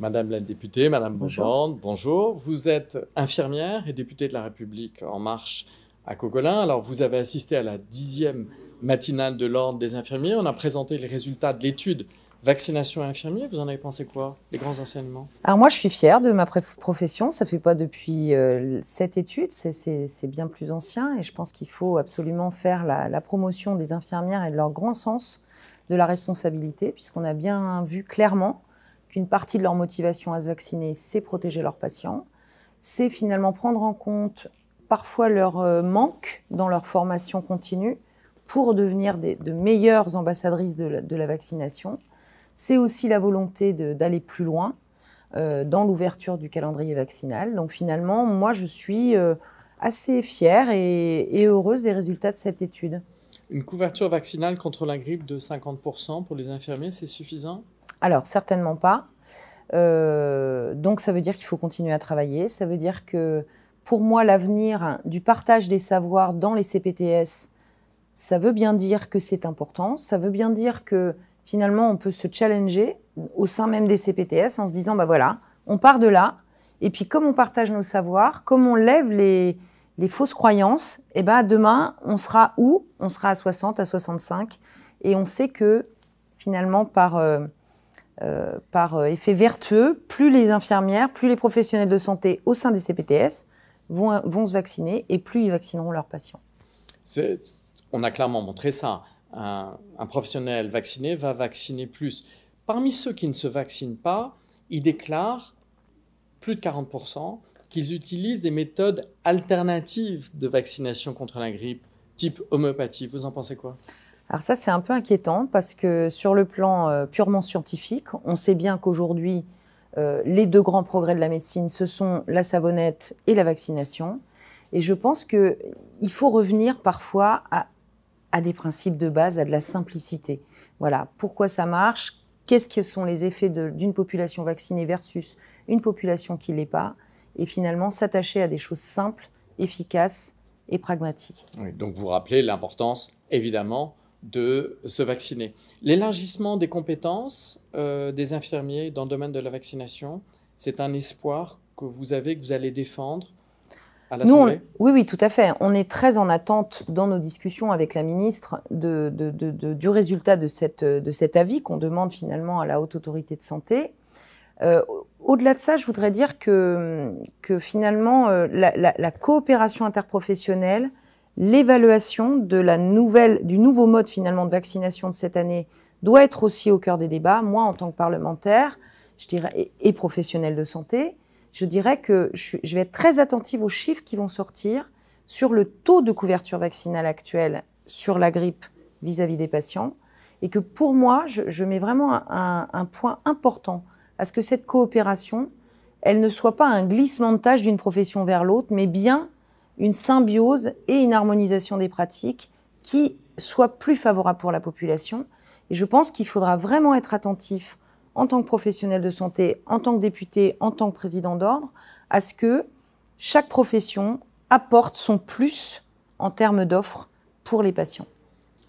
Madame la députée, Madame Bonjour. bonjour. Vous êtes infirmière et députée de la République En Marche à Cogolin. Alors, vous avez assisté à la dixième matinale de l'Ordre des infirmiers. On a présenté les résultats de l'étude Vaccination infirmier, vous en avez pensé quoi Les grands enseignements? Alors moi, je suis fière de ma profession. Ça fait pas depuis euh, cette étude, c'est bien plus ancien. Et je pense qu'il faut absolument faire la, la, promotion des infirmières et de leur grand sens de la responsabilité, puisqu'on a bien vu clairement qu'une partie de leur motivation à se vacciner, c'est protéger leurs patients. C'est finalement prendre en compte parfois leur euh, manque dans leur formation continue pour devenir de meilleures ambassadrices de la, vaccination c'est aussi la volonté d'aller plus loin euh, dans l'ouverture du calendrier vaccinal. Donc finalement, moi, je suis euh, assez fière et, heureuse des résultats de cette étude. Une couverture vaccinale contre la grippe de 50% pour les infirmiers, c'est suffisant? Alors, certainement pas. Euh, donc, ça veut dire qu'il faut continuer à travailler. Ça veut dire que, pour moi, l'avenir du partage des savoirs dans les CPTS, ça veut bien dire que c'est important. Ça veut bien dire que finalement, on peut se challenger au sein même des CPTS en se disant, bah voilà, on part de là, et puis comme on partage nos savoirs, comme on lève les, fausses croyances, eh ben demain, on sera où? On sera à 60, à 65, et on sait que finalement, par, euh, euh, par euh, effet vertueux, plus les infirmières, plus les professionnels de santé au sein des CPTS vont, vont se vacciner, et plus ils vaccineront leurs patients. On a clairement montré ça un, professionnel vacciné va vacciner plus. Parmi ceux qui ne se vaccinent pas, ils déclarent, plus de 40%, qu'ils utilisent des méthodes alternatives de vaccination contre la grippe, type homéopathie. Vous en pensez quoi? Alors ça, c'est un peu inquiétant parce que sur le plan euh, purement scientifique, on sait bien qu'aujourd'hui, euh, les deux grands progrès de la médecine, ce sont la savonnette et la vaccination. Et je pense qu'il faut revenir parfois à des principes de base, à de la simplicité. Voilà, pourquoi ça marche, qu'est-ce que sont les effets d'une population vaccinée versus une population qui ne l'est pas, et finalement s'attacher à des choses simples, efficaces et pragmatiques. donc vous rappelez l'importance, évidemment, de se vacciner. L'élargissement des compétences euh, des infirmiers dans le domaine de la vaccination, c'est un espoir que vous avez, que vous allez défendre nous, oui, oui, tout à fait. On est très en attente dans nos discussions avec la ministre de, du résultat de, cette, de cet avis qu'on demande finalement à la Haute Autorité de Santé. Euh, au-delà de ça, je voudrais dire que, que finalement, euh, la, la, coopération interprofessionnelle, l'évaluation de la nouvelle, du nouveau mode finalement de vaccination de cette année doit être aussi au cœur des débats. Moi, en tant que parlementaire, je dirais, et, professionnel de santé, je dirais que je, vais être très attentive aux chiffres qui vont sortir sur le taux de couverture vaccinale actuel sur la grippe vis-à-vis des patients, et que pour moi, je, mets vraiment un, un, point important à ce que cette coopération, elle ne soit pas un glissement de tâche d'une profession vers l'autre, mais bien une symbiose et une harmonisation des pratiques qui soit plus favorable pour la population. Et je pense qu'il faudra vraiment être attentif en tant que professionnel de santé, en tant que député, en tant que président d'ordre, à ce que chaque profession apporte son plus en termes d'offres pour les patients.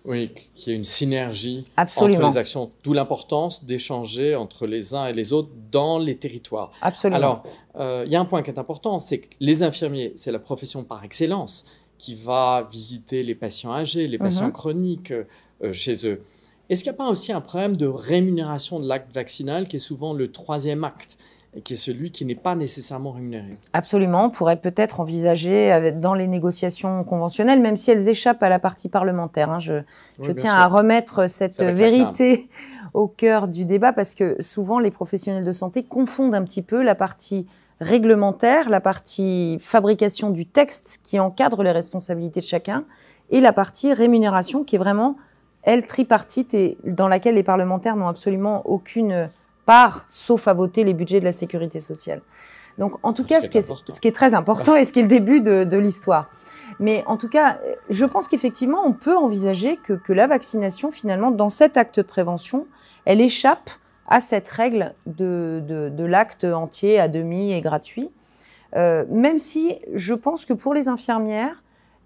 Oui, qu'il y ait une synergie entre les actions, d'où l'importance d'échanger entre les uns et les autres dans les territoires. Absolument. Alors, euh, il y a un point qui est important, c'est que les infirmiers, c'est la profession par excellence qui va visiter les patients âgés, les patients mhm. chroniques euh, chez eux. Est-ce qu'il n'y a pas aussi un problème de rémunération de l'acte vaccinal qui est souvent le troisième acte? Qui est celui qui n'est pas nécessairement rémunéré Absolument, on pourrait peut-être envisager dans les négociations conventionnelles, même si elles échappent à la partie parlementaire. Hein. Je, tiens à remettre cette vérité au cœur du débat parce que souvent les professionnels de santé confondent un petit peu la partie réglementaire, la partie fabrication du texte qui encadre les responsabilités de chacun et la partie rémunération qui est vraiment elle, tripartite, et dans laquelle les parlementaires n'ont absolument aucune part, sauf à voter les budgets de la sécurité sociale. Donc, en tout cas, ce qui, est, ce qui est très important et ce qui est le début de, de l'histoire. Mais en tout cas, je pense qu'effectivement, on peut envisager que, que, la vaccination, finalement, dans cet acte de prévention, elle échappe à cette règle de, de, de l'acte entier, à demi et gratuit. Euh, même si je pense que pour les infirmières,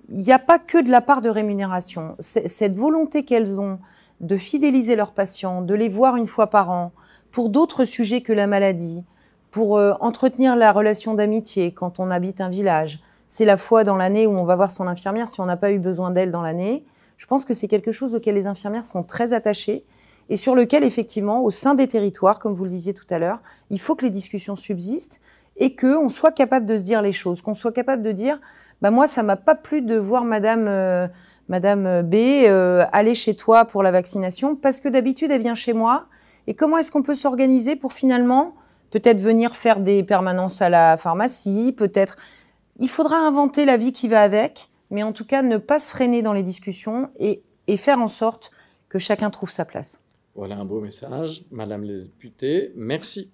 il n'y a pas que de la part de rémunération. Cette volonté qu'elles ont de fidéliser leurs patients, de les voir une fois par an, pour d'autres sujets que la maladie, pour euh, entretenir la relation d'amitié quand on habite un village. C'est la fois dans l'année où on va voir son infirmière si on n'a pas eu besoin d'elle dans l'année. Je pense que c'est quelque chose auquel les infirmières sont très attachées et sur lequel, effectivement, au sein des territoires, comme vous le disiez tout à l'heure, il faut que les discussions subsistent et qu'on soit capable de se dire les choses, qu'on soit capable de dire, bah moi, ça m'a pas plu de voir Madame euh, Madame B euh, aller chez toi pour la vaccination parce que d'habitude elle vient chez moi. Et comment est-ce qu'on peut s'organiser pour finalement peut-être venir faire des permanences à la pharmacie, peut-être. Il faudra inventer la vie qui va avec, mais en tout cas ne pas se freiner dans les discussions et, et faire en sorte que chacun trouve sa place. Voilà un beau message. Madame la députée, merci.